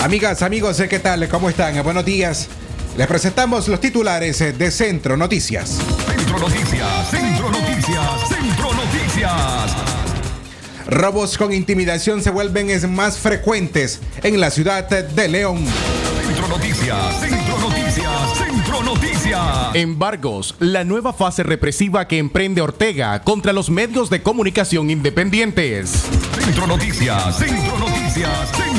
Amigas, amigos, ¿qué tal? ¿Cómo están? Buenos días. Les presentamos los titulares de Centro Noticias. Centro Noticias, Centro Noticias, Centro Noticias. Robos con intimidación se vuelven más frecuentes en la ciudad de León. Centro Noticias, Centro Noticias, Centro Noticias. Embargos, la nueva fase represiva que emprende Ortega contra los medios de comunicación independientes. Centro Noticias, Centro Noticias, Centro Noticias.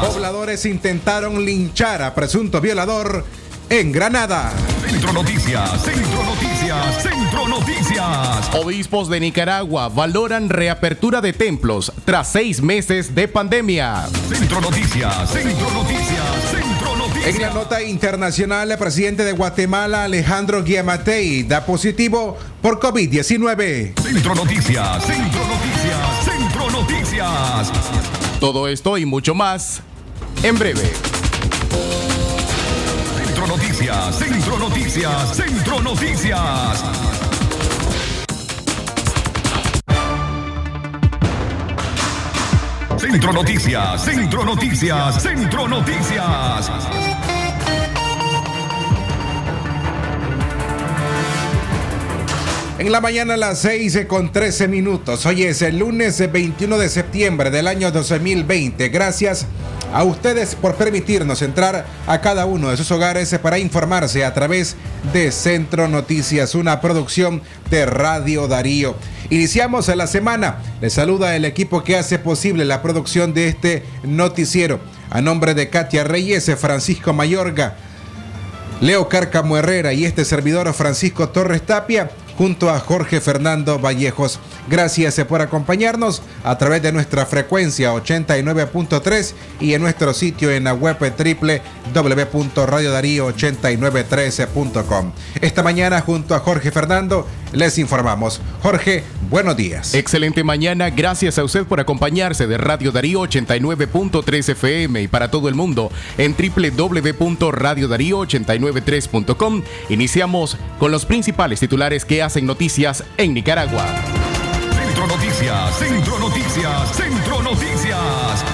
Pobladores intentaron linchar a presunto violador en Granada. Centro Noticias, Centro Noticias, Centro Noticias. Obispos de Nicaragua valoran reapertura de templos tras seis meses de pandemia. Centro Noticias, Centro Noticias, Centro Noticias. En la nota internacional, el presidente de Guatemala, Alejandro Guiamatei, da positivo por COVID-19. Centro Noticias, Centro Noticias, Centro Noticias. Todo esto y mucho más en breve. Centro Noticias, Centro Noticias, Centro Noticias. Centro Noticias, Centro Noticias, Centro Noticias. En la mañana a las 6 con 13 minutos. Hoy es el lunes 21 de septiembre del año 2020. Gracias a ustedes por permitirnos entrar a cada uno de sus hogares para informarse a través de Centro Noticias, una producción de Radio Darío. Iniciamos la semana. Les saluda el equipo que hace posible la producción de este noticiero. A nombre de Katia Reyes, Francisco Mayorga, Leo Cárcamo Herrera y este servidor Francisco Torres Tapia junto a Jorge Fernando Vallejos. Gracias por acompañarnos a través de nuestra frecuencia 89.3 y en nuestro sitio en la web www.radiodarío8913.com. Esta mañana junto a Jorge Fernando les informamos. Jorge, buenos días. Excelente mañana, gracias a usted por acompañarse de Radio Darío 89.3 FM y para todo el mundo en www.radiodarío893.com. Iniciamos con los principales titulares que hacen noticias en Nicaragua. Centro Noticias, Centro Noticias, Centro Noticias.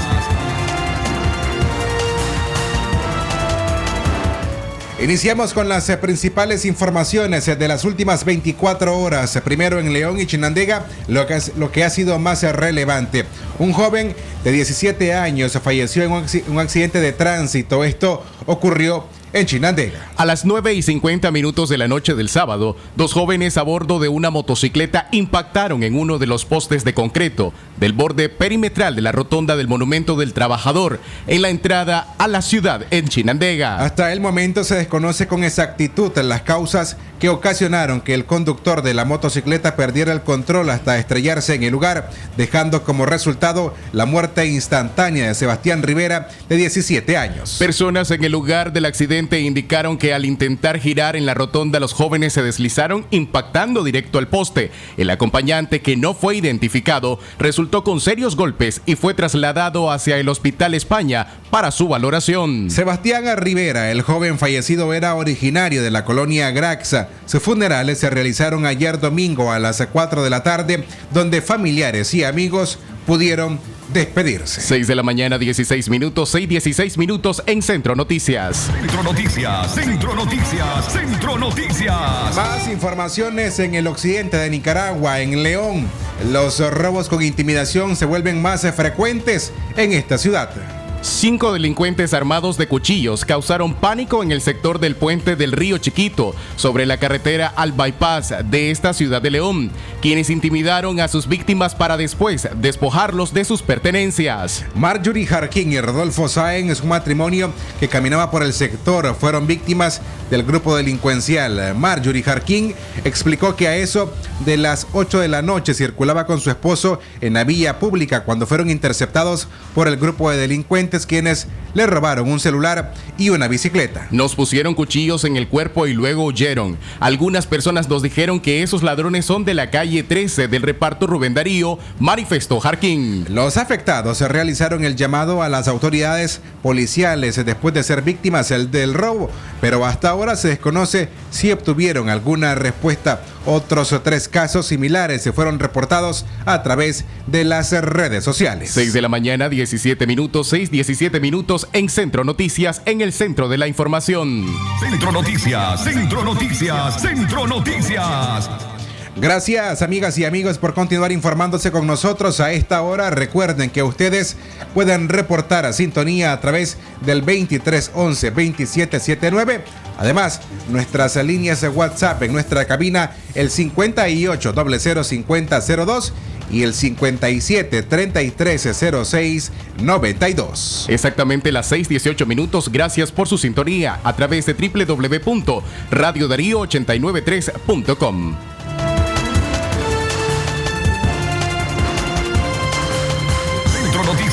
Iniciamos con las eh, principales informaciones eh, de las últimas 24 horas. Primero en León y Chinandega, lo que, es, lo que ha sido más eh, relevante. Un joven de 17 años falleció en un accidente de tránsito. Esto ocurrió Chinandega. A las 9 y 50 minutos de la noche del sábado, dos jóvenes a bordo de una motocicleta impactaron en uno de los postes de concreto del borde perimetral de la rotonda del Monumento del Trabajador en la entrada a la ciudad en Chinandega. Hasta el momento se desconoce con exactitud las causas que ocasionaron que el conductor de la motocicleta perdiera el control hasta estrellarse en el lugar, dejando como resultado la muerte instantánea de Sebastián Rivera, de 17 años. Personas en el lugar del accidente indicaron que al intentar girar en la rotonda los jóvenes se deslizaron impactando directo al poste. El acompañante que no fue identificado resultó con serios golpes y fue trasladado hacia el Hospital España para su valoración. Sebastián Rivera, el joven fallecido, era originario de la colonia Graxa. Sus funerales se realizaron ayer domingo a las 4 de la tarde, donde familiares y amigos pudieron despedirse. 6 de la mañana, 16 minutos, 6, 16 minutos en Centro Noticias. Centro Noticias, Centro Noticias, Centro Noticias. Más informaciones en el occidente de Nicaragua, en León. Los robos con intimidación se vuelven más frecuentes en esta ciudad. Cinco delincuentes armados de cuchillos causaron pánico en el sector del puente del Río Chiquito, sobre la carretera al bypass de esta ciudad de León, quienes intimidaron a sus víctimas para después despojarlos de sus pertenencias. Marjorie Jarquín y Rodolfo Sáenz, un matrimonio que caminaba por el sector, fueron víctimas del grupo delincuencial. Marjorie Jarquín explicó que a eso de las 8 de la noche circulaba con su esposo en la vía pública cuando fueron interceptados por el grupo de delincuentes quienes le robaron un celular y una bicicleta. Nos pusieron cuchillos en el cuerpo y luego huyeron. Algunas personas nos dijeron que esos ladrones son de la calle 13 del reparto Rubén Darío, manifestó Jarquín. Los afectados realizaron el llamado a las autoridades policiales después de ser víctimas del robo, pero hasta ahora se desconoce si obtuvieron alguna respuesta. Otros tres casos similares se fueron reportados a través de las redes sociales. 6 de la mañana, 17 minutos, 6, 17 minutos en Centro Noticias, en el centro de la información. Centro Noticias, Centro Noticias, Centro Noticias. Gracias amigas y amigos por continuar informándose con nosotros a esta hora. Recuerden que ustedes pueden reportar a sintonía a través del 2311 2779. Además, nuestras líneas de WhatsApp en nuestra cabina el 58 005002 y el 57 3306 92. Exactamente las 6:18 minutos. Gracias por su sintonía a través de www.radiodarío893.com.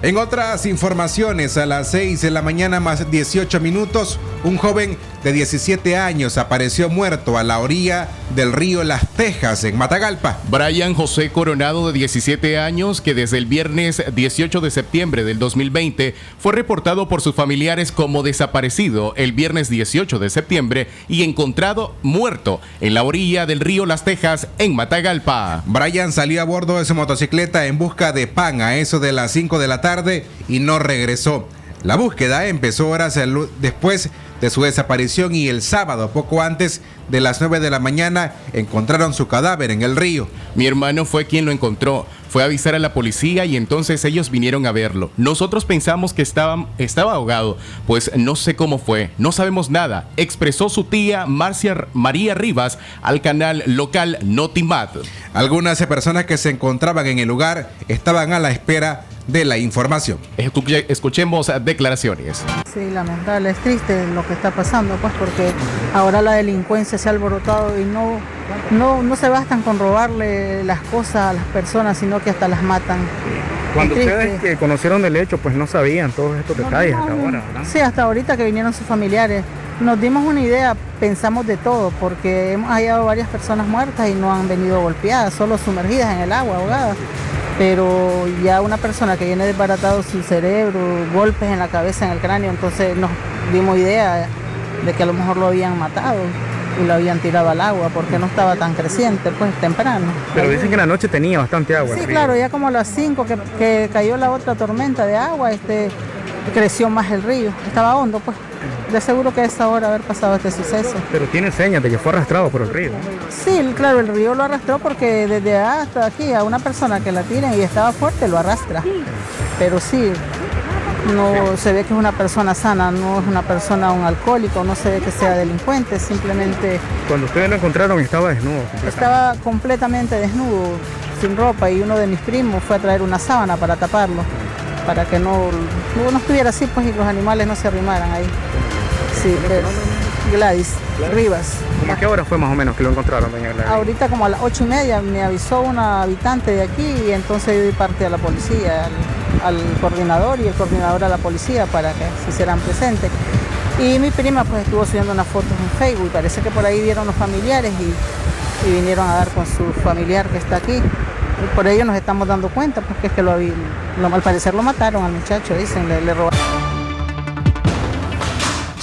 En otras informaciones, a las 6 de la mañana más 18 minutos, un joven de 17 años apareció muerto a la orilla del río Las Tejas, en Matagalpa. Brian José Coronado, de 17 años, que desde el viernes 18 de septiembre del 2020 fue reportado por sus familiares como desaparecido el viernes 18 de septiembre y encontrado muerto en la orilla del río Las Tejas, en Matagalpa. Brian salió a bordo de su motocicleta en busca de pan a eso de las 5 de la tarde y no regresó. La búsqueda empezó horas después de su desaparición y el sábado, poco antes de las 9 de la mañana, encontraron su cadáver en el río. Mi hermano fue quien lo encontró. Fue a avisar a la policía y entonces ellos vinieron a verlo. Nosotros pensamos que estaba, estaba ahogado, pues no sé cómo fue, no sabemos nada, expresó su tía Marcia María Rivas al canal local Notimat. Algunas personas que se encontraban en el lugar estaban a la espera de la información. Escuchemos declaraciones. Sí, lamentable, es triste lo que está pasando, pues porque ahora la delincuencia se ha alborotado y no, no, no se bastan con robarle las cosas a las personas, sino que hasta las matan. Cuando ustedes que conocieron del hecho, pues no sabían todos estos detalles hasta ahora, ¿verdad? Sí, hasta ahorita que vinieron sus familiares. Nos dimos una idea, pensamos de todo, porque hemos hallado varias personas muertas y no han venido golpeadas, solo sumergidas en el agua, ahogadas pero ya una persona que viene desbaratado su cerebro, golpes en la cabeza, en el cráneo, entonces nos dimos idea de que a lo mejor lo habían matado y lo habían tirado al agua porque no estaba tan creciente, pues temprano. Pero dicen que en la noche tenía bastante agua. Sí, claro, ya como a las 5 que, cayó la otra tormenta de agua, este, creció más el río, estaba hondo, pues de seguro que es ahora haber pasado este suceso. Pero tiene señas de que fue arrastrado por el río. Sí, claro, el río lo arrastró porque desde hasta aquí a una persona que la tiene y estaba fuerte lo arrastra. Pero sí, no se ve que es una persona sana, no es una persona un alcohólico, no se ve que sea delincuente, simplemente... Cuando ustedes lo encontraron estaba desnudo. Estaba completamente desnudo, sin ropa y uno de mis primos fue a traer una sábana para taparlo, para que no, no estuviera así pues y los animales no se arrimaran ahí. Sí, Gladys, Rivas. ¿Cómo a qué hora fue más o menos que lo encontraron, doña Gladys? Ahorita como a las ocho y media me avisó una habitante de aquí y entonces yo di parte a la policía, al, coordinador y el coordinador a la policía para que se hicieran presentes. Y mi prima pues estuvo subiendo unas fotos en Facebook, parece que por ahí vieron los familiares y, vinieron a dar con su familiar que está aquí. Y por ello nos estamos dando cuenta, porque es que lo, lo al parecer lo mataron al muchacho, dicen, le, le robaron.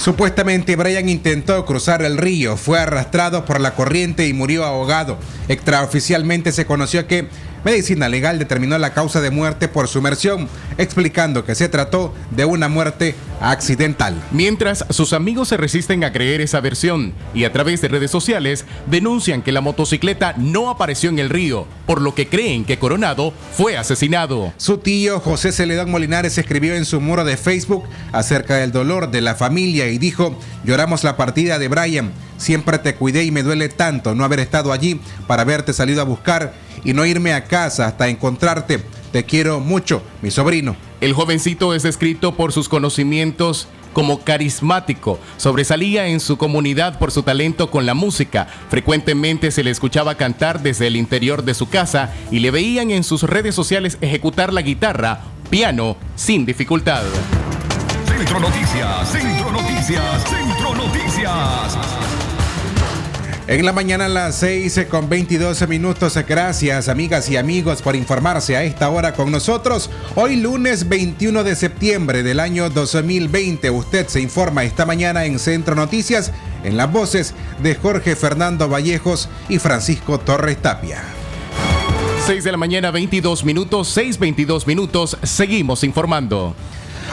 Supuestamente Brian intentó cruzar el río, fue arrastrado por la corriente y murió ahogado. Extraoficialmente se conoció que Medicina Legal determinó la causa de muerte por sumersión, explicando que se trató de una muerte accidental. Mientras sus amigos se resisten a creer esa versión y a través de redes sociales denuncian que la motocicleta no apareció en el río, por lo que creen que Coronado fue asesinado. Su tío José Celedón Molinares escribió en su muro de Facebook acerca del dolor de la familia y dijo, lloramos la partida de Brian, siempre te cuidé y me duele tanto no haber estado allí para haberte salido a buscar y no irme a casa hasta encontrarte. Te quiero mucho, mi sobrino. El jovencito es descrito por sus conocimientos como carismático. Sobresalía en su comunidad por su talento con la música. Frecuentemente se le escuchaba cantar desde el interior de su casa y le veían en sus redes sociales ejecutar la guitarra, piano, sin dificultad. Centro Noticias, Centro Noticias, Centro Noticias. En la mañana a las 6 con 22 minutos. Gracias amigas y amigos por informarse a esta hora con nosotros. Hoy lunes 21 de septiembre del año 2020. Usted se informa esta mañana en Centro Noticias en las voces de Jorge Fernando Vallejos y Francisco Torres Tapia. 6 de la mañana 22 minutos, 6.22 minutos. Seguimos informando.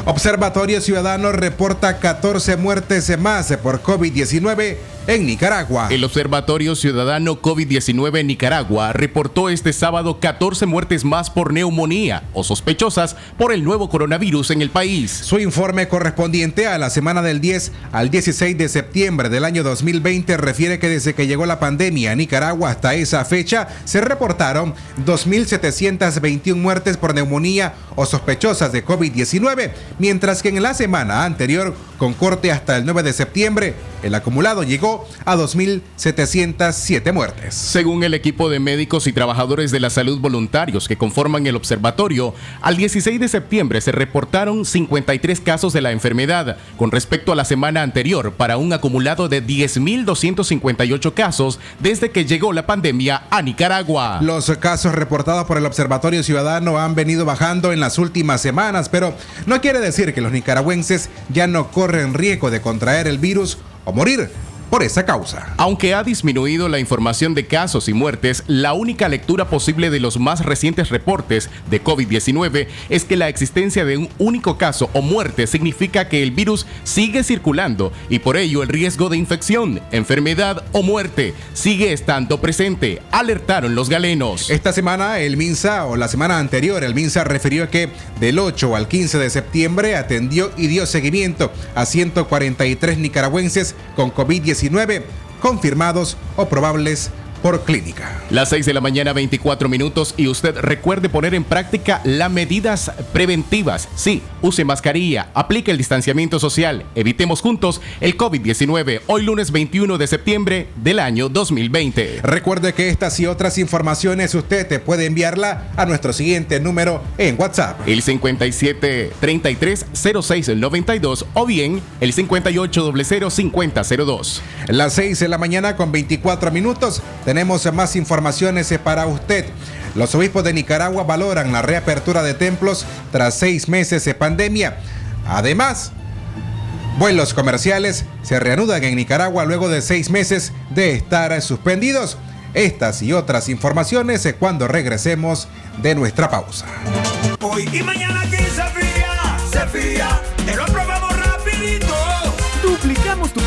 Observatorio Ciudadano reporta 14 muertes más por COVID-19 en Nicaragua. El Observatorio Ciudadano COVID-19 en Nicaragua reportó este sábado 14 muertes más por neumonía o sospechosas por el nuevo coronavirus en el país. Su informe correspondiente a la semana del 10 al 16 de septiembre del año 2020 refiere que desde que llegó la pandemia a Nicaragua hasta esa fecha se reportaron 2.721 muertes por neumonía o sospechosas de COVID-19, mientras que en la semana anterior, con corte hasta el 9 de septiembre, el acumulado llegó a 2.707 muertes. Según el equipo de médicos y trabajadores de la salud voluntarios que conforman el observatorio, al 16 de septiembre se reportaron 53 casos de la enfermedad con respecto a la semana anterior para un acumulado de 10.258 casos desde que llegó la pandemia a Nicaragua. Los casos reportados por el Observatorio Ciudadano han venido bajando en las últimas semanas, pero no quiere decir que los nicaragüenses ya no corren riesgo de contraer el virus o morir por esa causa. Aunque ha disminuido la información de casos y muertes, la única lectura posible de los más recientes reportes de COVID-19 es que la existencia de un único caso o muerte significa que el virus sigue circulando y por ello el riesgo de infección, enfermedad o muerte sigue estando presente, alertaron los galenos. Esta semana el MINSA o la semana anterior el MINSA refirió que del 8 al 15 de septiembre atendió y dio seguimiento a 143 nicaragüenses con COVID-19 confirmados o probables por clínica. Las 6 de la mañana 24 minutos y usted recuerde poner en práctica las medidas preventivas. Sí, use mascarilla, aplique el distanciamiento social, evitemos juntos el COVID-19 hoy lunes 21 de septiembre del año 2020. Recuerde que estas y otras informaciones usted te puede enviarla a nuestro siguiente número en WhatsApp. El 57 33 06 92 o bien el 58 00 50 02. Las 6 de la mañana con 24 minutos tenemos más informaciones para usted. Los obispos de Nicaragua valoran la reapertura de templos tras seis meses de pandemia. Además, vuelos comerciales se reanudan en Nicaragua luego de seis meses de estar suspendidos. Estas y otras informaciones cuando regresemos de nuestra pausa. Hoy y mañana aquí se fía, se fía, te lo aprobamos rapidito. Duplicamos tu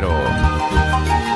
8835-0500.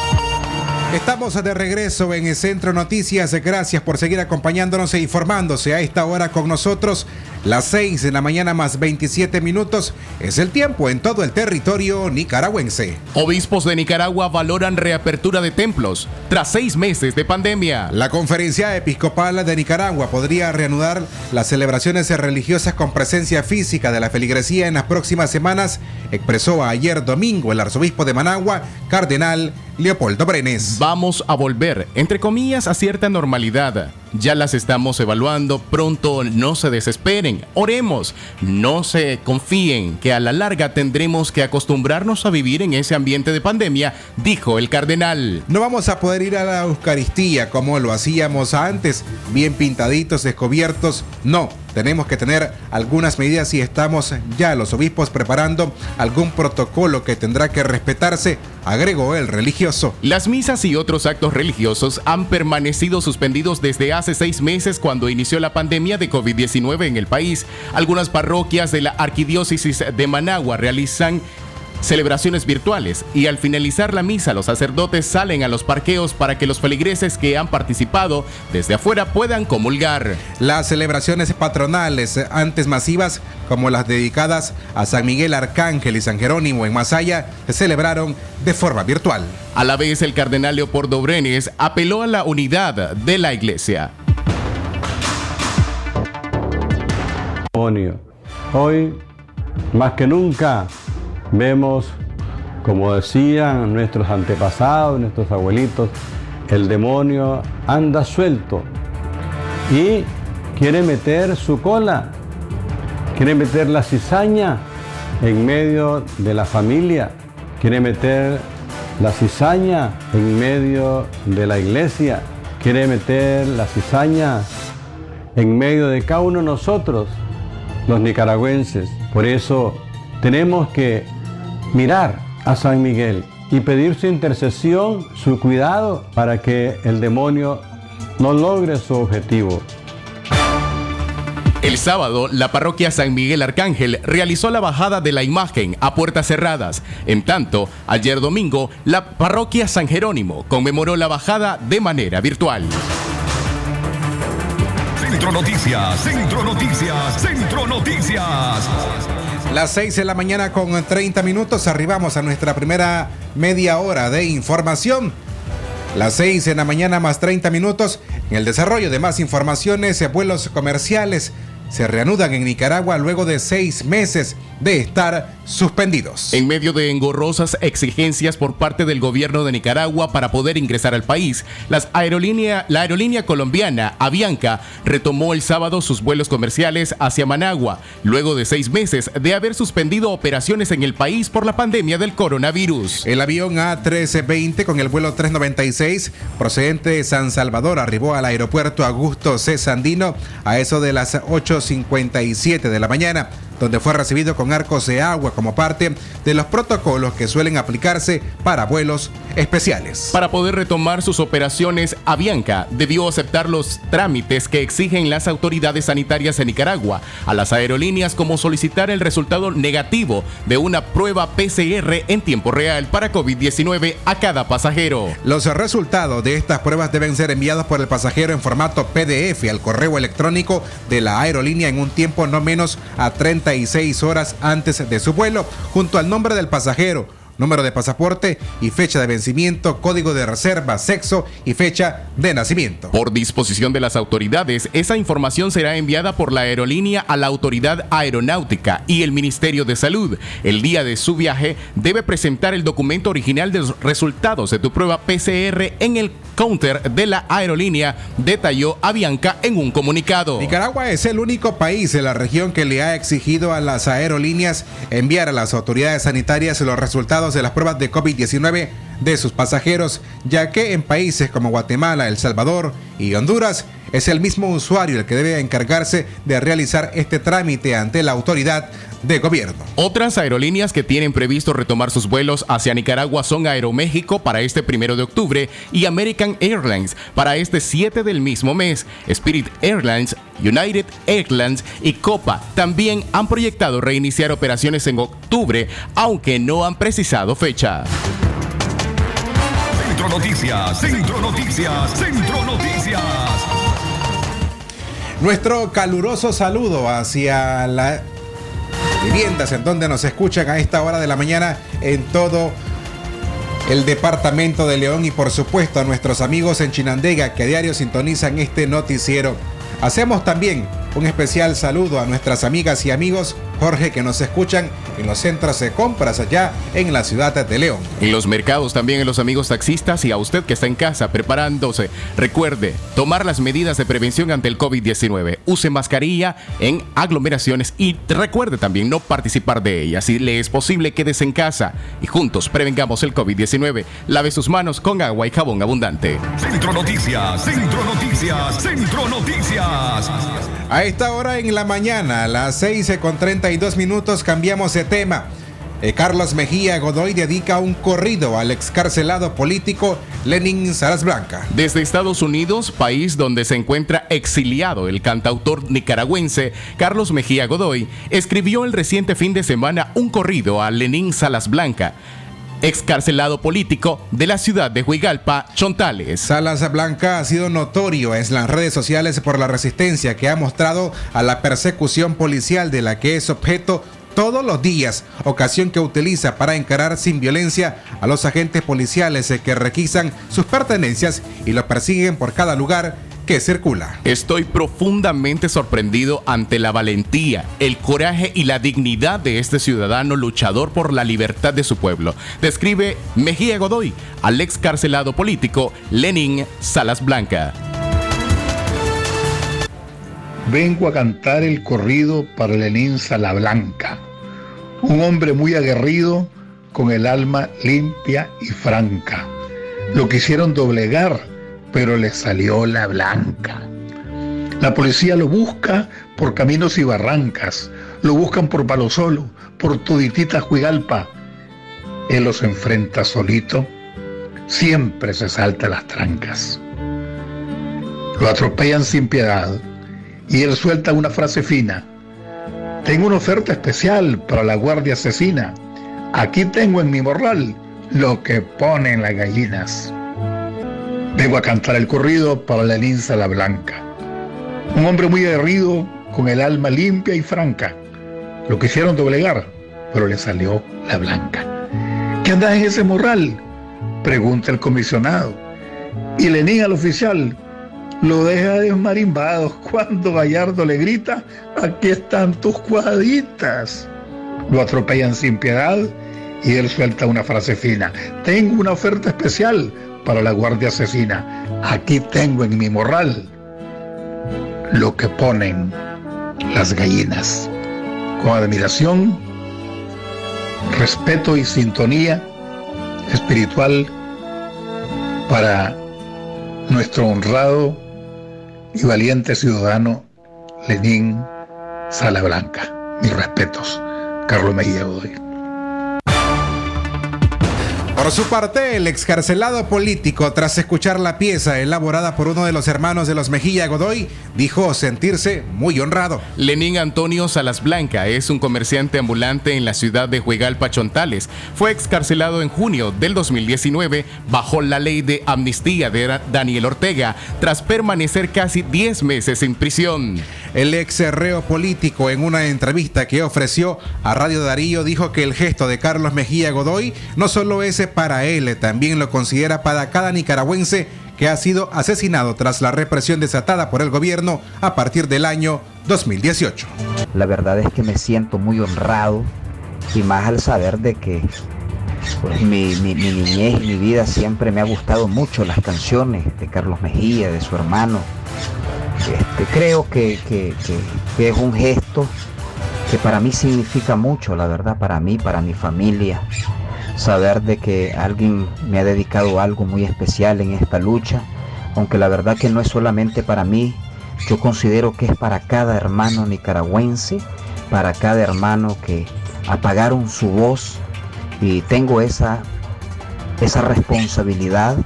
Estamos de regreso en el Centro Noticias. Gracias por seguir acompañándonos e informándose a esta hora con nosotros. Las 6 de la mañana más 27 minutos es el tiempo en todo el territorio nicaragüense. Obispos de Nicaragua valoran reapertura de templos tras seis meses de pandemia. La Conferencia Episcopal de Nicaragua podría reanudar las celebraciones religiosas con presencia física de la feligresía en las próximas semanas, expresó ayer domingo el arzobispo de Managua, cardenal Leopoldo Brenes. Vamos a volver, entre comillas, a cierta normalidad. Ya las estamos evaluando, pronto no se desesperen, oremos, no se confíen que a la larga tendremos que acostumbrarnos a vivir en ese ambiente de pandemia, dijo el cardenal. No vamos a poder ir a la Eucaristía como lo hacíamos antes, bien pintaditos, descubiertos, no. Tenemos que tener algunas medidas y estamos ya los obispos preparando algún protocolo que tendrá que respetarse, agregó el religioso. Las misas y otros actos religiosos han permanecido suspendidos desde hace seis meses cuando inició la pandemia de COVID-19 en el país. Algunas parroquias de la arquidiócesis de Managua realizan celebraciones virtuales y al finalizar la misa los sacerdotes salen a los parqueos para que los feligreses que han participado desde afuera puedan comulgar. Las celebraciones patronales antes masivas como las dedicadas a San Miguel Arcángel y San Jerónimo en Masaya se celebraron de forma virtual. A la vez el cardenal Leopoldo Brenes apeló a la unidad de la iglesia. Hoy, más que nunca, Vemos, como decían nuestros antepasados, nuestros abuelitos, el demonio anda suelto y quiere meter su cola, quiere meter la cizaña en medio de la familia, quiere meter la cizaña en medio de la iglesia, quiere meter la cizaña en medio de cada uno de nosotros, los nicaragüenses. Por eso tenemos que mirar a San Miguel y pedir su intercesión, su cuidado para que el demonio no logre su objetivo. El sábado, la parroquia San Miguel Arcángel realizó la bajada de la imagen a puertas cerradas. En tanto, ayer domingo, la parroquia San Jerónimo conmemoró la bajada de manera virtual. Centro Noticias, Centro Noticias, Centro Noticias. Las 6 de la mañana con 30 minutos arribamos a nuestra primera media hora de información. Las 6 de la mañana más 30 minutos en el desarrollo de más informaciones, vuelos comerciales se reanudan en Nicaragua luego de seis meses de estar suspendidos. En medio de engorrosas exigencias por parte del gobierno de Nicaragua para poder ingresar al país, las aerolínea, la aerolínea colombiana Avianca retomó el sábado sus vuelos comerciales hacia Managua, luego de seis meses de haber suspendido operaciones en el país por la pandemia del coronavirus. El avión A1320 con el vuelo 396 procedente de San Salvador arribó al aeropuerto Augusto C. Sandino a eso de las 8.57 de la mañana donde fue recibido con arcos de agua como parte de los protocolos que suelen aplicarse para vuelos especiales. Para poder retomar sus operaciones, Avianca debió aceptar los trámites que exigen las autoridades sanitarias en Nicaragua a las aerolíneas como solicitar el resultado negativo de una prueba PCR en tiempo real para COVID-19 a cada pasajero. Los resultados de estas pruebas deben ser enviados por el pasajero en formato PDF al correo electrónico de la aerolínea en un tiempo no menos a 30 horas antes de su vuelo, junto al nombre del pasajero, número de pasaporte y fecha de vencimiento, código de reserva, sexo y fecha de nacimiento. Por disposición de las autoridades, esa información será enviada por la aerolínea a la Autoridad Aeronáutica y el Ministerio de Salud. El día de su viaje debe presentar el documento original de los resultados de tu prueba PCR en el counter de la aerolínea, detalló Avianca en un comunicado. Nicaragua es el único país en la región que le ha exigido a las aerolíneas enviar a las autoridades sanitarias los resultados de las pruebas de COVID-19 de sus pasajeros, ya que en países como Guatemala, El Salvador y Honduras, es el mismo usuario el que debe encargarse de realizar este trámite ante la autoridad de gobierno. Otras aerolíneas que tienen previsto retomar sus vuelos hacia Nicaragua son Aeroméxico para este primero de octubre y American Airlines para este 7 del mismo mes. Spirit Airlines, United Airlines y Copa también han proyectado reiniciar operaciones en octubre, aunque no han precisado fecha. Centro Noticias, Centro Noticias, Centro Noticias. Nuestro caluroso saludo hacia viviendas en donde nos escuchan a esta hora de la mañana en todo el departamento de León y por supuesto a nuestros amigos en Chinandega que a diario sintonizan este noticiero. Hacemos también un especial saludo a nuestras amigas y amigos Jorge que nos escuchan en los centros de compras allá en la ciudad de León. En los mercados también en los amigos taxistas y a usted que está en casa preparándose. Recuerde tomar las medidas de prevención ante el COVID-19. Use mascarilla en aglomeraciones y recuerde también no participar de ellas. Si le es posible, quédese en casa y juntos prevengamos el COVID-19. Lave sus manos con agua y jabón abundante. Centro Noticias, Centro Noticias, Centro Noticias. A esta hora en la mañana, a las 6 con 32 minutos, cambiamos de tema. Eh, Carlos Mejía Godoy dedica un corrido al excarcelado político Lenin Salas Blanca. Desde Estados Unidos, país donde se encuentra exiliado el cantautor nicaragüense Carlos Mejía Godoy, escribió el reciente fin de semana un corrido a Lenin Salas Blanca excarcelado político de la ciudad de Huigalpa, Chontales. Salas Blanca ha sido notorio en las redes sociales por la resistencia que ha mostrado a la persecución policial de la que es objeto todos los días, ocasión que utiliza para encarar sin violencia a los agentes policiales que requisan sus pertenencias y lo persiguen por cada lugar que circula. Estoy profundamente sorprendido ante la valentía, el coraje y la dignidad de este ciudadano luchador por la libertad de su pueblo. Describe Mejía Godoy al excarcelado político Lenin Salas Blanca. Vengo a cantar el corrido para Lenín Salablanca, un hombre muy aguerrido con el alma limpia y franca. Lo quisieron doblegar, pero le salió la blanca. La policía lo busca por caminos y barrancas, lo buscan por Palo Solo, por Tuditita Juigalpa. Él los enfrenta solito, siempre se salta las trancas. Lo atropellan sin piedad y él suelta una frase fina. Tengo una oferta especial para la guardia asesina. Aquí tengo en mi morral lo que ponen las gallinas. Vengo a cantar el corrido para la linza la blanca. Un hombre muy aguerrido, con el alma limpia y franca. Lo quisieron doblegar, pero le salió la blanca. ¿Qué anda en ese morral? Pregunta el comisionado. Y Lenín al oficial lo deja desmarimbado cuando Gallardo le grita, aquí están tus cuadritas. Lo atropellan sin piedad y él suelta una frase fina. Tengo una oferta especial para la guardia asesina. Aquí tengo en mi morral lo que ponen las gallinas. Con admiración, respeto y sintonía espiritual para nuestro honrado y valiente ciudadano Lenín Sala Blanca. Mis respetos, Carlos Mejía Godoy. Por su parte, el excarcelado político, tras escuchar la pieza elaborada por uno de los hermanos de los Mejía Godoy, dijo sentirse muy honrado. Lenín Antonio Salas Blanca es un comerciante ambulante en la ciudad de Huegalpa, Chontales. Fue excarcelado en junio del 2019 bajo la ley de amnistía de Daniel Ortega, tras permanecer casi 10 meses en prisión. El ex reo político, en una entrevista que ofreció a Radio Darío, dijo que el gesto de Carlos Mejía Godoy no solo es para él, también lo considera para cada nicaragüense que ha sido asesinado tras la represión desatada por el gobierno a partir del año 2018. La verdad es que me siento muy honrado y más al saber de que pues, mi, niñez y mi vida siempre me ha gustado mucho las canciones de Carlos Mejía, de su hermano. Este, creo que es un gesto que para mí significa mucho, la verdad, para mí, para mi familia saber de que alguien me ha dedicado algo muy especial en esta lucha, aunque la verdad que no es solamente para mí, yo considero que es para cada hermano nicaragüense, para cada hermano que apagaron su voz y tengo esa, esa responsabilidad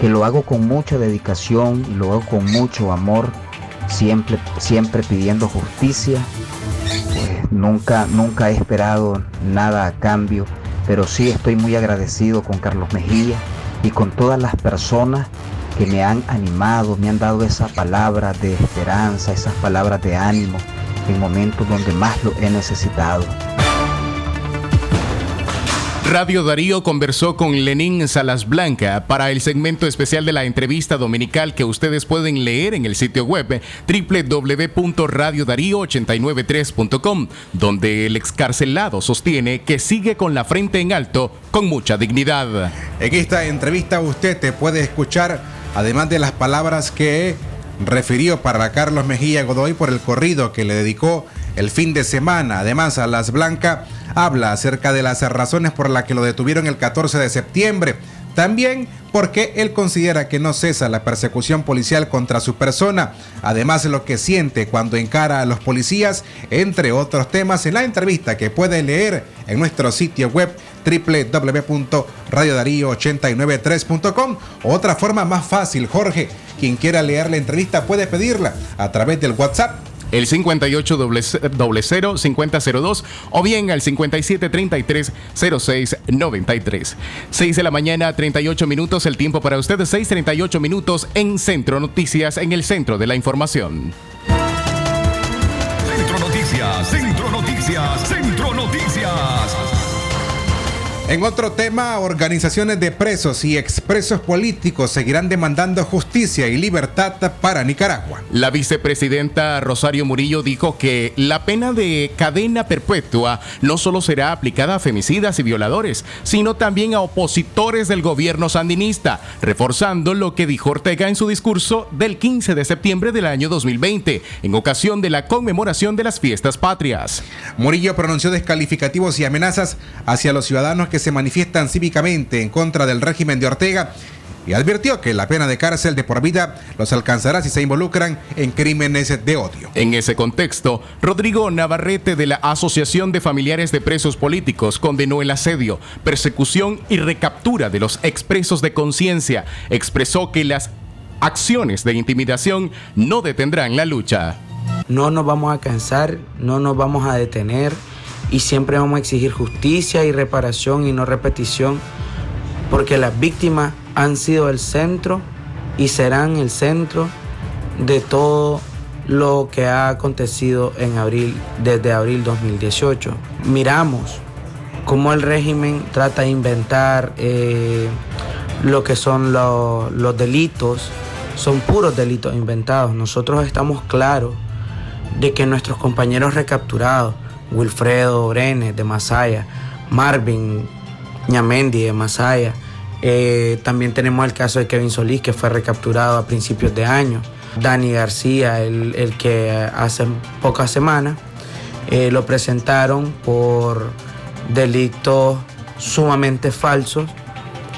que lo hago con mucha dedicación y lo hago con mucho amor, siempre, siempre pidiendo justicia. Pues nunca, nunca he esperado nada a cambio, pero sí estoy muy agradecido con Carlos Mejía y con todas las personas que me han animado, me han dado esa palabra de esperanza, esas palabras de ánimo en momentos donde más lo he necesitado. Radio Darío conversó con Lenín Salas Blanca para el segmento especial de la entrevista dominical que ustedes pueden leer en el sitio web www.radiodarío893.com, donde el excarcelado sostiene que sigue con la frente en alto con mucha dignidad. En esta entrevista usted te puede escuchar, además de las palabras que refirió para Carlos Mejía Godoy por el corrido que le dedicó el fin de semana. Además, a Las Blanca habla acerca de las razones por las que lo detuvieron el 14 de septiembre. También porque él considera que no cesa la persecución policial contra su persona, además de lo que siente cuando encara a los policías, entre otros temas en la entrevista que puede leer en nuestro sitio web www.radiodarío893.com. Otra forma más fácil, Jorge, quien quiera leer la entrevista puede pedirla a través del WhatsApp el 5800-5002 o bien al 5733-0693. 6 de la mañana, 38 minutos, el tiempo para ustedes, 6.38 minutos en Centro Noticias, en el centro de la información. Centro Noticias, Centro Noticias, Centro Noticias. En otro tema, organizaciones de presos y expresos políticos seguirán demandando justicia y libertad para Nicaragua. La vicepresidenta Rosario Murillo dijo que la pena de cadena perpetua no solo será aplicada a femicidas y violadores, sino también a opositores del gobierno sandinista, reforzando lo que dijo Ortega en su discurso del 15 de septiembre del año 2020, en ocasión de la conmemoración de las fiestas patrias. Murillo pronunció descalificativos y amenazas hacia los ciudadanos que se manifiestan cívicamente en contra del régimen de Ortega y advirtió que la pena de cárcel de por vida los alcanzará si se involucran en crímenes de odio. En ese contexto, Rodrigo Navarrete de la Asociación de Familiares de Presos Políticos condenó el asedio, persecución y recaptura de los expresos de conciencia. Expresó que las acciones de intimidación no detendrán la lucha. No nos vamos a cansar, no nos vamos a detener y siempre vamos a exigir justicia y reparación y no repetición, porque las víctimas han sido el centro y serán el centro de todo lo que ha acontecido en abril, desde abril 2018. Miramos cómo el régimen trata de inventar eh, lo que son los delitos, son puros delitos inventados. Nosotros estamos claros de que nuestros compañeros recapturados, Wilfredo Brenes de Masaya, Marvin Ñamendi de Masaya. Eh, también tenemos el caso de Kevin Solís, que fue recapturado a principios de año. Dani García, el, que hace pocas semanas eh, lo presentaron por delitos sumamente falsos,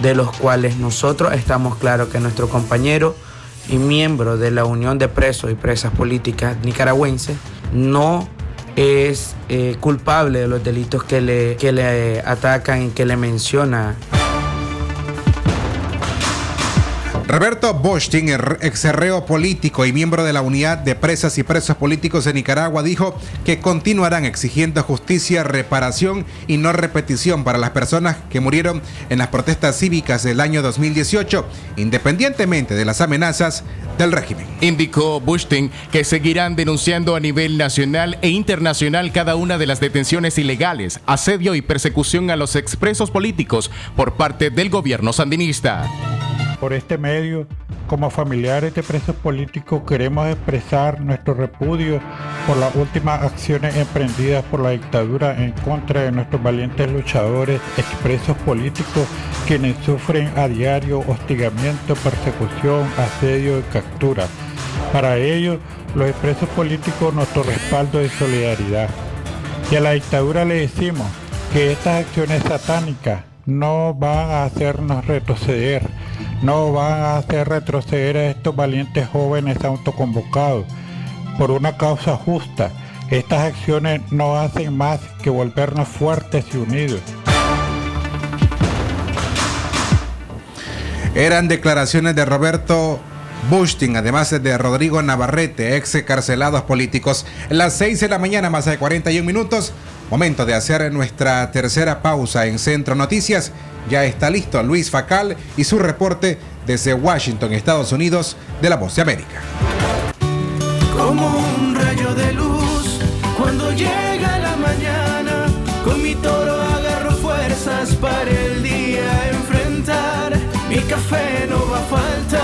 de los cuales nosotros estamos claros que nuestro compañero y miembro de la Unión de Presos y Presas Políticas nicaragüenses no es eh, culpable de los delitos que le, que le atacan y que le menciona. Roberto Boschin, ex reo político y miembro de la Unidad de Presas y Presos Políticos de Nicaragua, dijo que continuarán exigiendo justicia, reparación y no repetición para las personas que murieron en las protestas cívicas del año 2018, independientemente de las amenazas del régimen. Indicó Bushtin que seguirán denunciando a nivel nacional e internacional cada una de las detenciones ilegales, asedio y persecución a los expresos políticos por parte del gobierno sandinista. Por este medio, como familiares de presos políticos, queremos expresar nuestro repudio por las últimas acciones emprendidas por la dictadura en contra de nuestros valientes luchadores expresos políticos, quienes sufren a diario hostigamiento, persecución, asedio y captura. Para ello, los expresos políticos nuestro respaldo y solidaridad. Y a la dictadura le decimos que estas acciones satánicas no van a hacernos retroceder no van a hacer retroceder a estos valientes jóvenes autoconvocados por una causa justa. Estas acciones no hacen más que volvernos fuertes y unidos. Eran declaraciones de Roberto Bushtin, además de Rodrigo Navarrete, ex carcelados políticos. Las 6 de la mañana, más de 41 minutos. Momento de hacer nuestra tercera pausa en Centro Noticias. Ya está listo Luis Facal y su reporte desde Washington, Estados Unidos, de la Voz de América. Como un rayo de luz cuando llega la mañana, con mi toro agarro fuerzas para el día enfrentar. Mi café no va a faltar,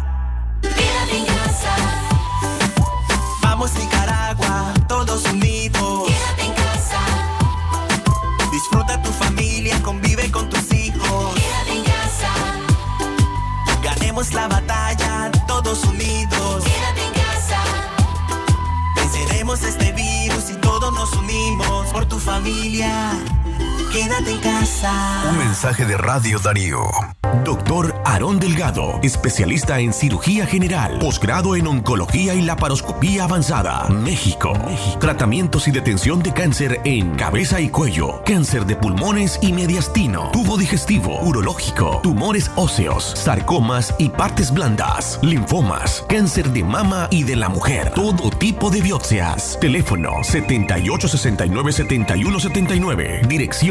La batalla, todos unidos. Quédate en casa. Venceremos este virus y todos nos unimos por tu familia. Quédate en casa. Un mensaje de Radio Darío. Doctor Aarón Delgado, especialista en cirugía general, posgrado en oncología y laparoscopía avanzada. México. Tratamientos y detención de cáncer en cabeza y cuello, cáncer de pulmones y mediastino, tubo digestivo, urológico, tumores óseos, sarcomas y partes blandas, linfomas, cáncer de mama y de la mujer, todo tipo de biopsias. Teléfono 7869-7179. Dirección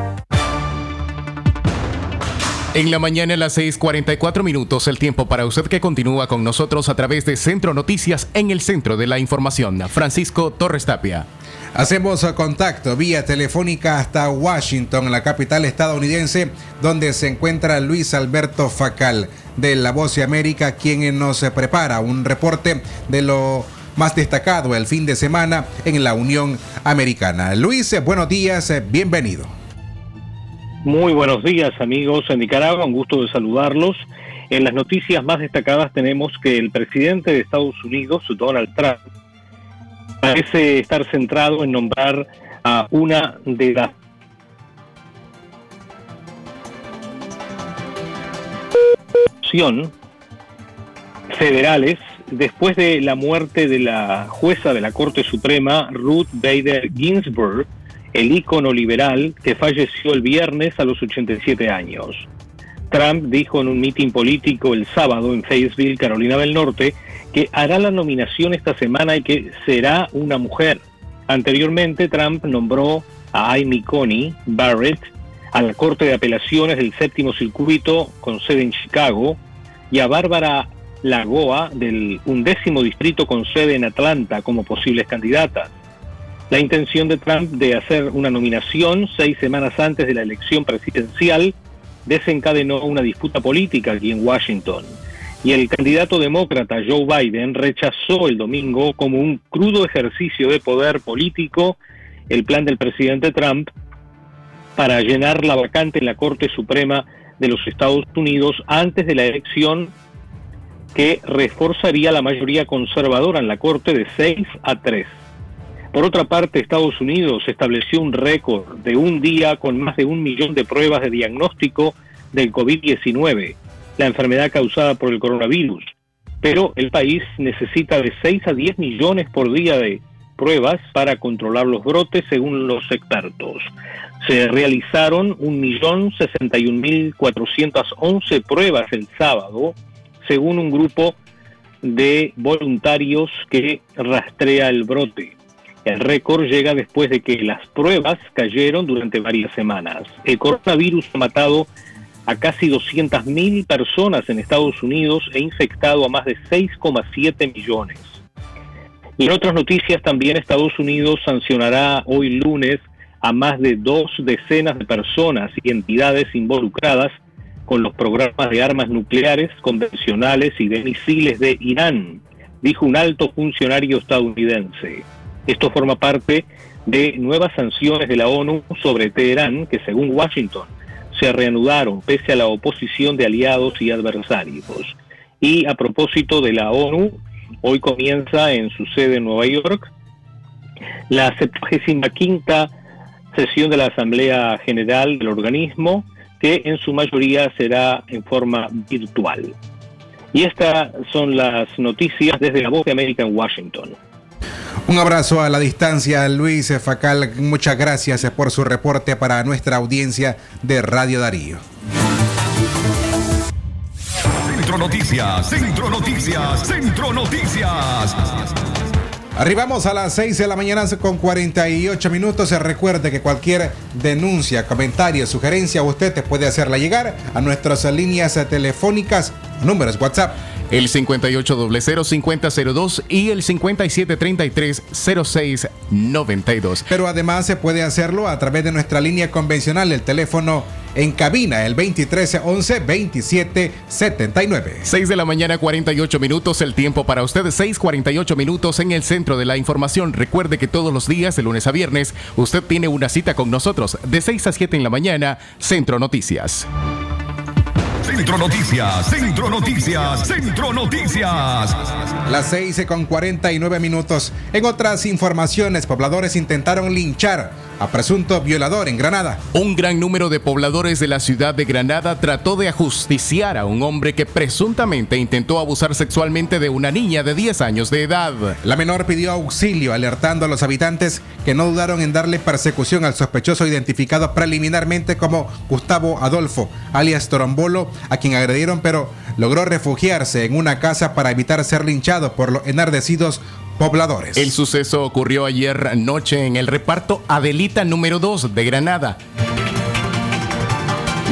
En la mañana a las 6:44 minutos, el tiempo para usted que continúa con nosotros a través de Centro Noticias en el centro de la información. Francisco Torres Tapia. Hacemos contacto vía telefónica hasta Washington, la capital estadounidense, donde se encuentra Luis Alberto Facal de La Voz de América, quien nos prepara un reporte de lo más destacado el fin de semana en la Unión Americana. Luis, buenos días, bienvenido. Muy buenos días amigos en Nicaragua, un gusto de saludarlos. En las noticias más destacadas tenemos que el presidente de Estados Unidos, Donald Trump, parece estar centrado en nombrar a una de las federales después de la muerte de la jueza de la Corte Suprema, Ruth Bader Ginsburg, el ícono liberal que falleció el viernes a los 87 años. Trump dijo en un mitin político el sábado en Fayetteville, Carolina del Norte, que hará la nominación esta semana y que será una mujer. Anteriormente, Trump nombró a Amy Coney Barrett a la Corte de Apelaciones del Séptimo Circuito con sede en Chicago y a Bárbara Lagoa del undécimo distrito con sede en Atlanta como posibles candidatas. La intención de Trump de hacer una nominación seis semanas antes de la elección presidencial desencadenó una disputa política aquí en Washington. Y el candidato demócrata Joe Biden rechazó el domingo como un crudo ejercicio de poder político el plan del presidente Trump para llenar la vacante en la Corte Suprema de los Estados Unidos antes de la elección que reforzaría la mayoría conservadora en la Corte de 6 a 3. Por otra parte, Estados Unidos estableció un récord de un día con más de un millón de pruebas de diagnóstico del COVID-19, la enfermedad causada por el coronavirus. Pero el país necesita de 6 a 10 millones por día de pruebas para controlar los brotes según los expertos. Se realizaron 1.061.411 pruebas el sábado, según un grupo de voluntarios que rastrea el brote. El récord llega después de que las pruebas cayeron durante varias semanas. El coronavirus ha matado a casi 200.000 personas en Estados Unidos e infectado a más de 6,7 millones. Y en otras noticias también Estados Unidos sancionará hoy lunes a más de dos decenas de personas y entidades involucradas con los programas de armas nucleares convencionales y de misiles de Irán, dijo un alto funcionario estadounidense. Esto forma parte de nuevas sanciones de la ONU sobre Teherán que según Washington se reanudaron pese a la oposición de aliados y adversarios. Y a propósito de la ONU, hoy comienza en su sede en Nueva York la 75 sesión de la Asamblea General del organismo, que en su mayoría será en forma virtual. Y estas son las noticias desde la Voz de América en Washington. Un abrazo a la distancia, Luis Facal. Muchas gracias por su reporte para nuestra audiencia de Radio Darío. Centro Noticias, Centro Noticias, Centro Noticias. Arribamos a las 6 de la mañana con 48 minutos. Se recuerde que cualquier denuncia, comentario, sugerencia, usted te puede hacerla llegar a nuestras líneas telefónicas, números WhatsApp el 5800-5002 y el 5733-0692. Pero además se puede hacerlo a través de nuestra línea convencional, el teléfono en cabina, el 2311-2779. 6 de la mañana, 48 minutos, el tiempo para ustedes, 6:48 minutos en el centro de la información. Recuerde que todos los días, de lunes a viernes, usted tiene una cita con nosotros, de 6 a 7 en la mañana, Centro Noticias. Centro Noticias, Centro Noticias, Centro Noticias. Las 6 con 49 minutos. En otras informaciones, pobladores intentaron linchar a presunto violador en Granada. Un gran número de pobladores de la ciudad de Granada trató de ajusticiar a un hombre que presuntamente intentó abusar sexualmente de una niña de 10 años de edad. La menor pidió auxilio alertando a los habitantes que no dudaron en darle persecución al sospechoso identificado preliminarmente como Gustavo Adolfo, alias Torombolo, a quien agredieron pero logró refugiarse en una casa para evitar ser linchado por los enardecidos pobladores. El suceso ocurrió ayer noche en el reparto Adelita número 2 de Granada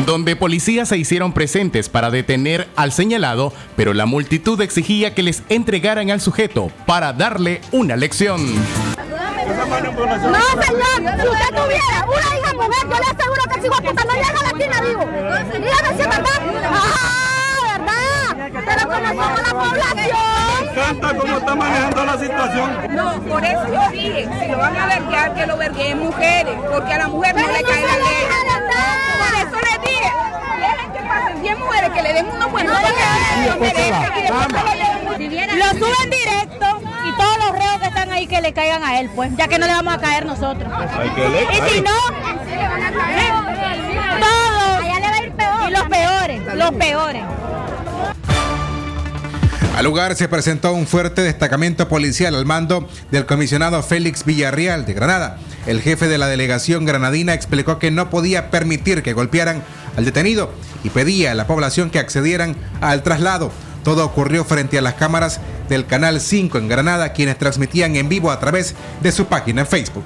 donde policías se hicieron presentes para detener al señalado, pero la multitud exigía que les entregaran al sujeto para darle una lección. No, señor, si usted tuviera una hija mujer, yo le aseguro que si no llega a la esquina vivo. Dígame si es verdad. Pero conocemos la población. encanta cómo está manejando la situación. No, por eso yo dije, si lo van a verguear, que lo vergueen mujeres, porque a la mujer no le cae la ley. Por eso le dije, dejen que pasen 10 mujeres, que le den unos buenos Lo suben directo y todos los reos que están ahí que le caigan a él, pues, ya que no le vamos a caer nosotros. Y si no, todos. Allá le va a ir peor. Y los peores, los peores. Al lugar se presentó un fuerte destacamento policial al mando del comisionado Félix Villarreal de Granada. El jefe de la delegación granadina explicó que no podía permitir que golpearan al detenido y pedía a la población que accedieran al traslado. Todo ocurrió frente a las cámaras del Canal 5 en Granada, quienes transmitían en vivo a través de su página en Facebook.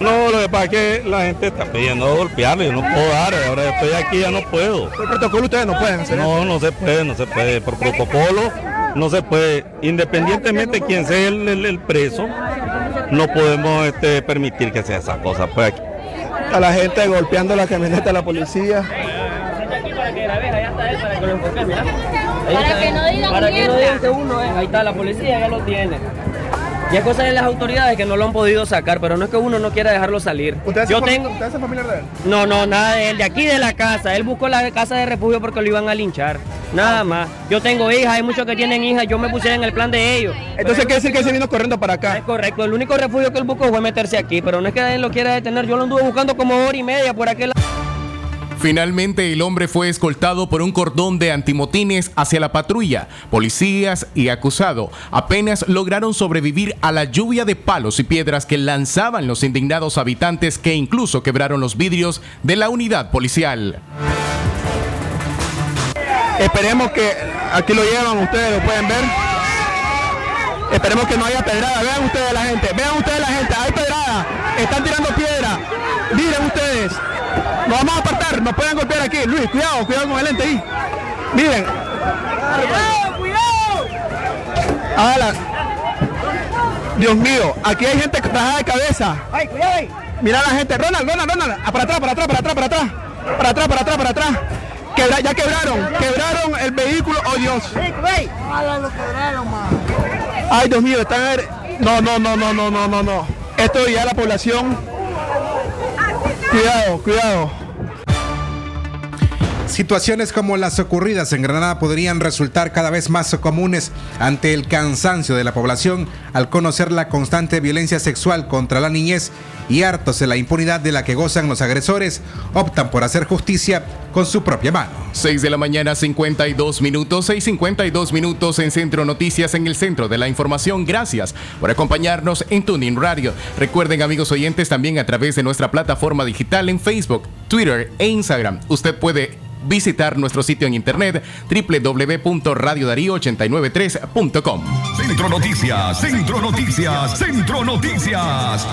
No, lo que pasa es que la gente está pidiendo golpearle, yo no puedo dar, ahora estoy aquí ya no puedo. ¿Por protocolo ustedes no pueden hacer No, no se puede, no se puede, por protocolo no se puede, independientemente de quién sea el, el- el preso, no podemos este, permitir que sea esa cosa. Pues aquí. A la gente golpeando la camioneta de la policía. Para que no digan Para que no digan que uno es. Ahí está, la policía ya lo tiene. Y es cosa de las autoridades que no lo han podido sacar, pero no es que uno no quiera dejarlo salir. Yo tengo... ¿Usted es familiar de él? No, no, nada de él, de aquí de la casa. Él buscó la casa de refugio porque lo iban a linchar. Nada más. Yo tengo hijas, hay muchos que tienen hijas, yo me puse en el plan de ellos. Entonces quiere decir que se vino corriendo para acá. Es correcto, el único refugio que él buscó fue meterse aquí, pero no es que él lo quiera detener. Yo lo anduve buscando como hora y media por aquel Finalmente, el hombre fue escoltado por un cordón de antimotines hacia la patrulla. Policías y acusado apenas lograron sobrevivir a la lluvia de palos y piedras que lanzaban los indignados habitantes que incluso quebraron los vidrios de la unidad policial. Esperemos que aquí lo llevan, ustedes lo pueden ver. Esperemos que no haya pedrada. Vean ustedes la gente, vean ustedes la gente, hay pedrada, están tirando piedra. Miren ustedes, nos vamos a apartar, nos pueden golpear aquí. Luis, cuidado, cuidado con el lente ahí. Miren. Cuidado, cuidado. Hágala. Dios mío, aquí hay gente bajada de cabeza. Ay, cuidado ahí. Mira la gente, Ronald, Ronald, Ronald, Ah, para atrás, para atrás, para atrás, para atrás, para atrás, para atrás, para atrás. Quebra- ya quebraron, quebraron el vehículo, oh Dios. Ay, Dios mío, están a ver- No, no, no, no, no, no, no, no. Esto ya la población. Cuidado, cuidado. Situaciones como las ocurridas en Granada podrían resultar cada vez más comunes ante el cansancio de la población al conocer la constante violencia sexual contra la niñez y hartos de la impunidad de la que gozan los agresores, optan por hacer justicia con su propia mano. 6 de la mañana, 52 minutos, 6.52 minutos en Centro Noticias, en el centro de la información. Gracias por acompañarnos en Tuning Radio. Recuerden, amigos oyentes, también a través de nuestra plataforma digital en Facebook, Twitter e Instagram. Usted puede visitar nuestro sitio en internet www.radiodarío893.com. Centro Noticias, Centro Noticias, Centro Noticias.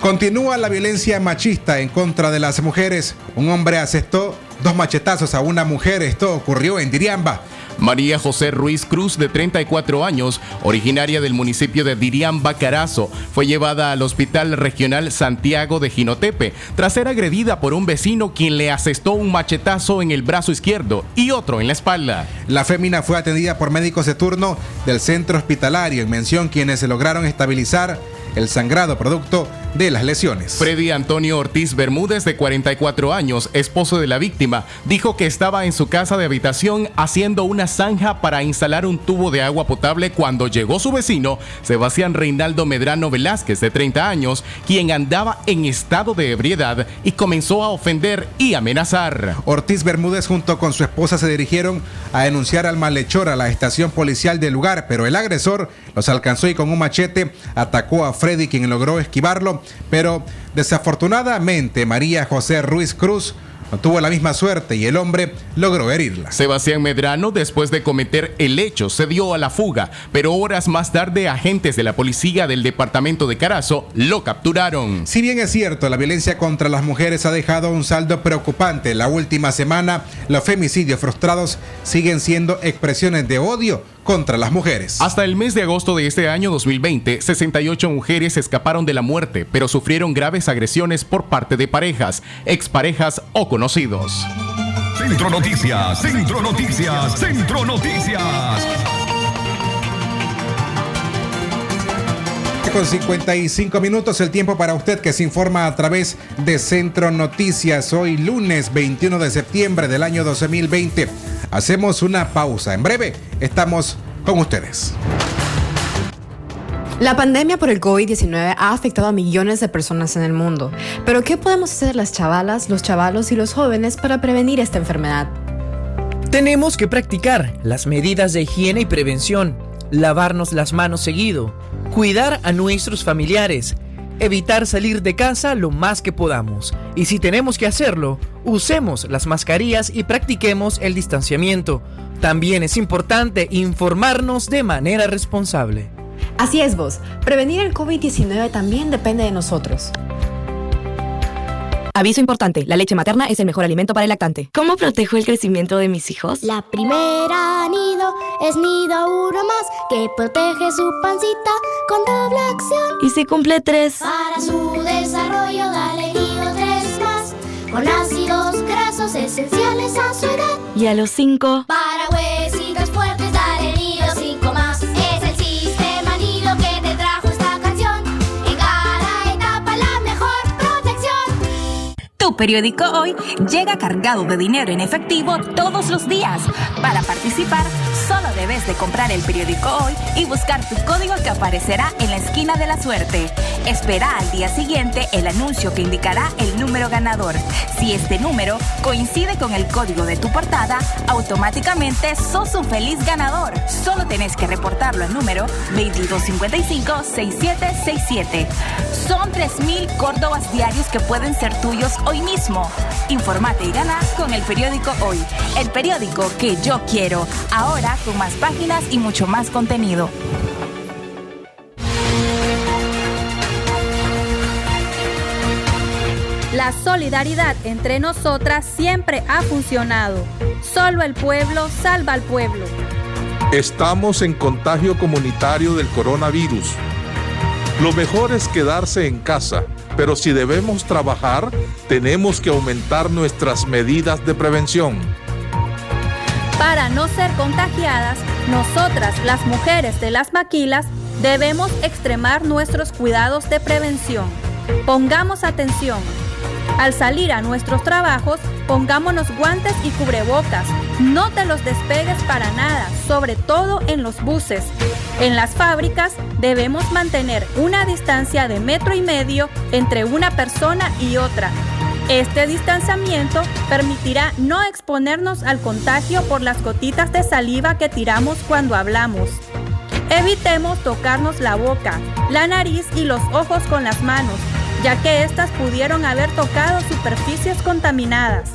Continúa la violencia machista en contra de las mujeres. Un hombre asestó dos machetazos a una mujer. Esto ocurrió en Diriamba. María José Ruiz Cruz, de 34 años, originaria del municipio de Diriamba, Carazo, fue llevada al Hospital Regional Santiago de Jinotepe tras ser agredida por un vecino quien le asestó un machetazo en el brazo izquierdo y otro en la espalda. La fémina fue atendida por médicos de turno del centro hospitalario en mención quienes lograron estabilizar el sangrado producto de las lesiones. Freddy Antonio Ortiz Bermúdez, de 44 años, esposo de la víctima, dijo que estaba en su casa de habitación haciendo una zanja para instalar un tubo de agua potable cuando llegó su vecino, Sebastián Reinaldo Medrano Velázquez, de 30 años, quien andaba en estado de ebriedad y comenzó a ofender y amenazar. Ortiz Bermúdez junto con su esposa se dirigieron a denunciar al malhechor a la estación policial del lugar, pero el agresor los alcanzó y con un machete atacó a Freddy, quien logró esquivarlo, pero desafortunadamente María José Ruiz Cruz no tuvo la misma suerte y el hombre logró herirla. Sebastián Medrano, después de cometer el hecho, se dio a la fuga, pero horas más tarde agentes de la policía del departamento de Carazo lo capturaron. Si bien es cierto, la violencia contra las mujeres ha dejado un saldo preocupante, la última semana los femicidios frustrados siguen siendo expresiones de odio contra las mujeres. Hasta el mes de agosto de este año 2020, 68 mujeres escaparon de la muerte, pero sufrieron graves agresiones por parte de parejas, exparejas o conocidos. Centro Noticias, Centro Noticias, Centro Noticias. Con 55 minutos el tiempo para usted que se informa a través de Centro Noticias. Hoy lunes 21 de septiembre del año 2020. Hacemos una pausa. En breve estamos con ustedes. La pandemia por el COVID-19 ha afectado a millones de personas en el mundo. Pero ¿qué podemos hacer las chavalas, los chavalos y los jóvenes para prevenir esta enfermedad? Tenemos que practicar las medidas de higiene y prevención, lavarnos las manos seguido, cuidar a nuestros familiares, evitar salir de casa lo más que podamos. Y si tenemos que hacerlo, usemos las mascarillas y practiquemos el distanciamiento. También es importante informarnos de manera responsable. Así es vos, prevenir el COVID-19 también depende de nosotros. Aviso importante, la leche materna es el mejor alimento para el lactante. ¿Cómo protejo el crecimiento de mis hijos? La primera nido es nido uno más que protege su pancita con doble acción. ¿Y si cumple tres? Para su desarrollo dale nido tres más con ácidos grasos esenciales a su edad. ¿Y a los cinco? Para huesitos fuertes Periódico Hoy llega cargado de dinero en efectivo todos los días. Para participar, solo debes de comprar el periódico Hoy y buscar tu código que aparecerá en la esquina de la suerte. Espera al día siguiente el anuncio que indicará el número ganador. Si este número coincide con el código de tu portada, automáticamente sos un feliz ganador. Solo tenés que reportarlo al número 2255-6767. Son 3.000 Córdobas diarios que pueden ser tuyos hoy mismo. Informate y gana con el periódico Hoy, el periódico que yo quiero. Ahora con más páginas y mucho más contenido. La solidaridad entre nosotras siempre ha funcionado. Solo el pueblo salva al pueblo. Estamos en contagio comunitario del coronavirus. Lo mejor es quedarse en casa, pero si debemos trabajar, tenemos que aumentar nuestras medidas de prevención. Para no ser contagiadas, nosotras, las mujeres de las maquilas, debemos extremar nuestros cuidados de prevención. Pongamos atención. Al salir a nuestros trabajos, pongámonos guantes y cubrebocas. No te los despegues para nada, sobre todo en los buses. En las fábricas debemos mantener una distancia de metro y medio entre una persona y otra. Este distanciamiento permitirá no exponernos al contagio por las gotitas de saliva que tiramos cuando hablamos. Evitemos tocarnos la boca, la nariz y los ojos con las manos, ya que éstas pudieron haber tocado superficies contaminadas.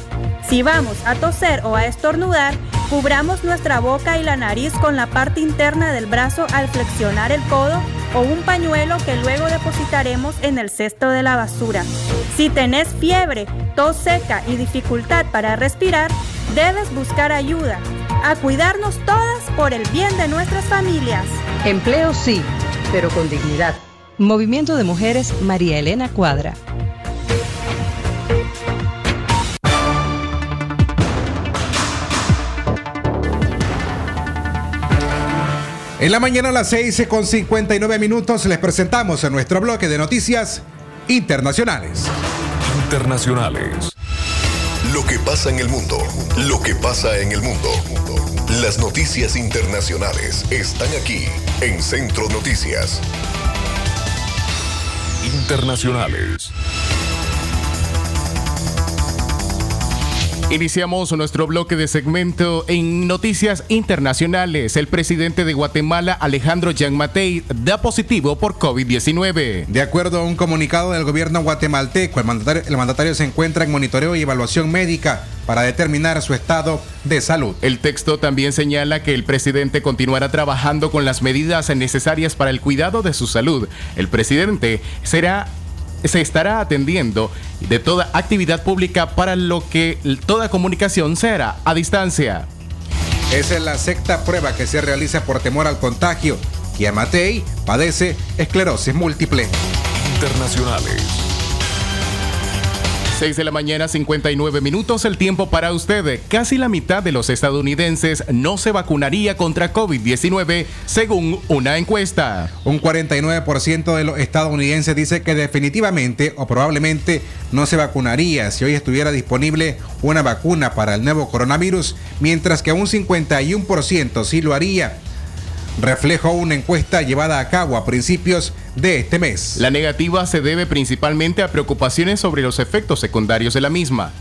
Si vamos a toser o a estornudar, cubramos nuestra boca y la nariz con la parte interna del brazo al flexionar el codo o un pañuelo que luego depositaremos en el cesto de la basura. Si tenés fiebre, tos seca y dificultad para respirar, debes buscar ayuda. A cuidarnos todas por el bien de nuestras familias. Empleo sí, pero con dignidad. Movimiento de Mujeres María Elena Cuadra. En la mañana a las 6 con 59 minutos les presentamos en nuestro bloque de noticias internacionales. Internacionales. Lo que pasa en el mundo. Lo que pasa en el mundo. Las noticias internacionales están aquí en Centro Noticias. Internacionales. Iniciamos nuestro bloque de segmento en noticias internacionales. El presidente de Guatemala, Alejandro Matei, da positivo por COVID-19. De acuerdo a un comunicado del gobierno guatemalteco, el mandatario, el mandatario se encuentra en monitoreo y evaluación médica para determinar su estado de salud. El texto también señala que el presidente continuará trabajando con las medidas necesarias para el cuidado de su salud. El presidente será se estará atendiendo de toda actividad pública para lo que toda comunicación será a distancia. Esa es la sexta prueba que se realiza por temor al contagio. Y Amatei padece esclerosis múltiple. Internacionales. 6 de la mañana, 59 minutos, el tiempo para usted. Casi la mitad de los estadounidenses no se vacunaría contra COVID-19, según una encuesta. Un 49% de los estadounidenses dice que definitivamente o probablemente no se vacunaría si hoy estuviera disponible una vacuna para el nuevo coronavirus, mientras que un 51% sí lo haría reflejó una encuesta llevada a cabo a principios de este mes. La negativa se debe principalmente a preocupaciones sobre los efectos secundarios de la misma.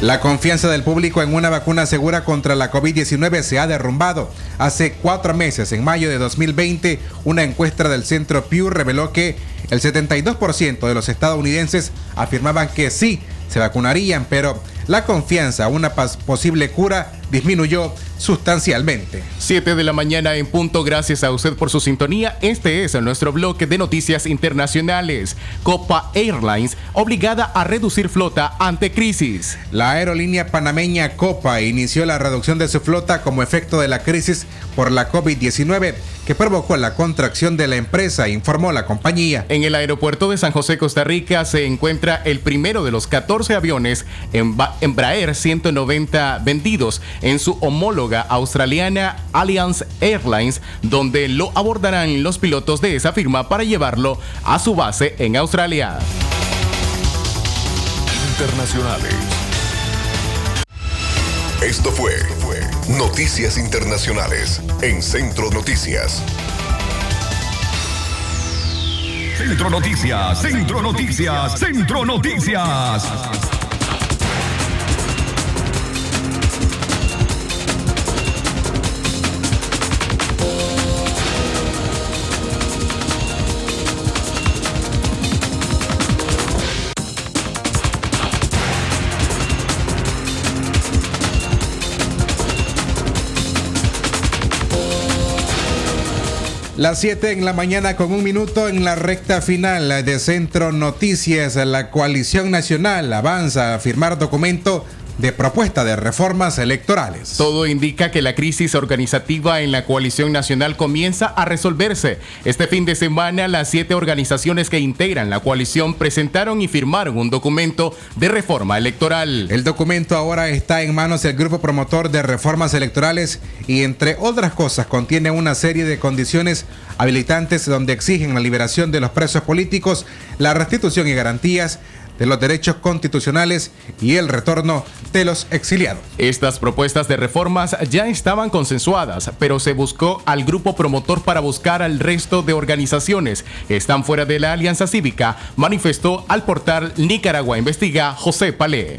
La confianza del público en una vacuna segura contra la COVID-19 se ha derrumbado. Hace cuatro meses, en mayo de 2020, una encuesta del Centro Pew reveló que el 72% de los estadounidenses afirmaban que sí se vacunarían, pero la confianza a una posible cura disminuyó sustancialmente. 7 de la mañana en punto, gracias a usted por su sintonía. Este es nuestro bloque de noticias internacionales. Copa Airlines obligada a reducir flota ante crisis. La aerolínea panameña Copa inició la reducción de su flota como efecto de la crisis por la COVID-19 que provocó la contracción de la empresa, informó la compañía. En el aeropuerto de San José, Costa Rica, se encuentra el primero de los 14 aviones Embraer 190 vendidos en su homóloga australiana Alliance Airlines, donde lo abordarán los pilotos de esa firma para llevarlo a su base en Australia. internacionales. Esto fue, fue Noticias Internacionales en Centro Noticias. Centro Noticias, Centro Noticias, Centro Noticias. Las 7 en la mañana con un minuto en la recta final de Centro Noticias. La coalición nacional avanza a firmar documento de propuesta de reformas electorales. Todo indica que la crisis organizativa en la coalición nacional comienza a resolverse. Este fin de semana, las siete organizaciones que integran la coalición presentaron y firmaron un documento de reforma electoral. El documento ahora está en manos del grupo promotor de reformas electorales y, entre otras cosas, contiene una serie de condiciones habilitantes donde exigen la liberación de los presos políticos, la restitución y garantías de los derechos constitucionales y el retorno de los exiliados. Estas propuestas de reformas ya estaban consensuadas, pero se buscó al grupo promotor para buscar al resto de organizaciones que están fuera de la Alianza Cívica, manifestó al portal Nicaragua Investiga José Palé.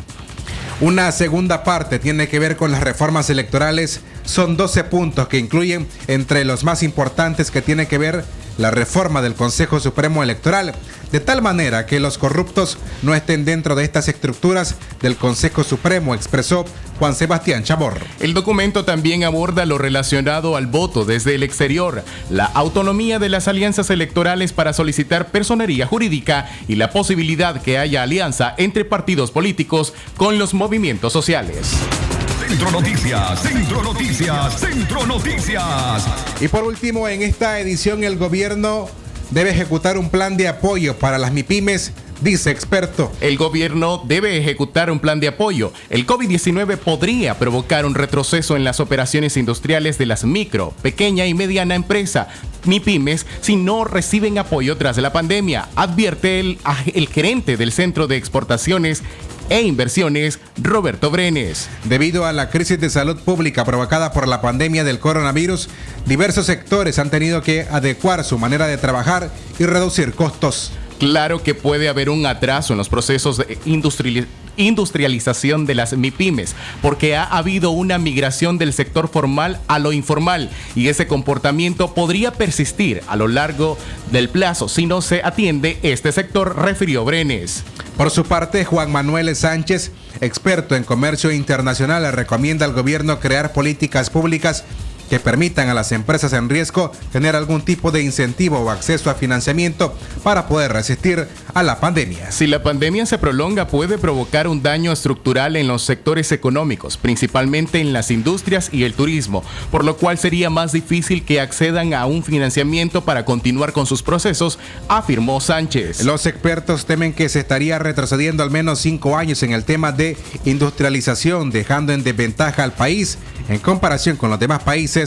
Una segunda parte tiene que ver con las reformas electorales. Son 12 puntos que incluyen entre los más importantes que tiene que ver la reforma del Consejo Supremo Electoral, de tal manera que los corruptos no estén dentro de estas estructuras del Consejo Supremo, expresó Juan Sebastián Chamorro. El documento también aborda lo relacionado al voto desde el exterior, la autonomía de las alianzas electorales para solicitar personería jurídica y la posibilidad que haya alianza entre partidos políticos con los movimientos sociales. Centro Noticias, Centro Noticias, Centro Noticias. Y por último, en esta edición el gobierno debe ejecutar un plan de apoyo para las MIPIMES dice experto. El gobierno debe ejecutar un plan de apoyo. El COVID-19 podría provocar un retroceso en las operaciones industriales de las micro, pequeña y mediana empresa, MIPIMES, si no reciben apoyo tras la pandemia, advierte el, el gerente del Centro de Exportaciones e Inversiones, Roberto Brenes. Debido a la crisis de salud pública provocada por la pandemia del coronavirus, diversos sectores han tenido que adecuar su manera de trabajar y reducir costos. Claro que puede haber un atraso en los procesos de industrialización de las MIPIMES, porque ha habido una migración del sector formal a lo informal y ese comportamiento podría persistir a lo largo del plazo si no se atiende este sector, refirió Brenes. Por su parte, Juan Manuel Sánchez, experto en comercio internacional, recomienda al gobierno crear políticas públicas que permitan a las empresas en riesgo tener algún tipo de incentivo o acceso a financiamiento para poder resistir a la pandemia. Si la pandemia se prolonga puede provocar un daño estructural en los sectores económicos, principalmente en las industrias y el turismo, por lo cual sería más difícil que accedan a un financiamiento para continuar con sus procesos, afirmó Sánchez. Los expertos temen que se estaría retrocediendo al menos cinco años en el tema de industrialización, dejando en desventaja al país en comparación con los demás países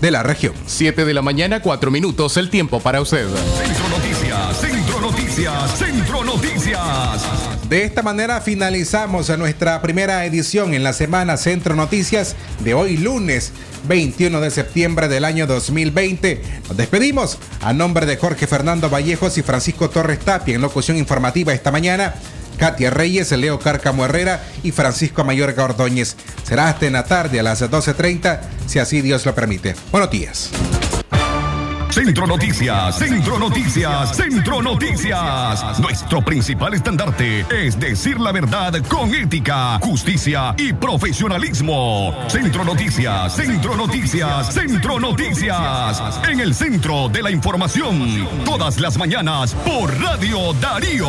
de la región. 7 de la mañana, 4 minutos, el tiempo para usted. Centro Noticias, Centro Noticias, Centro Noticias. De esta manera finalizamos nuestra primera edición en la semana Centro Noticias de hoy lunes 21 de septiembre del año 2020. Nos despedimos a nombre de Jorge Fernando Vallejos y Francisco Torres Tapia en locución informativa esta mañana. Katia Reyes, Leo Cárcamo Herrera y Francisco Mayorga Ordóñez. Será hasta en la tarde a las 12.30, si así Dios lo permite. Buenos días. Centro Noticias, Centro Noticias, Centro Noticias. Nuestro principal estandarte es decir la verdad con ética, justicia y profesionalismo. Centro Noticias, Centro Noticias, Centro Noticias. En el centro de la información, todas las mañanas por Radio Darío.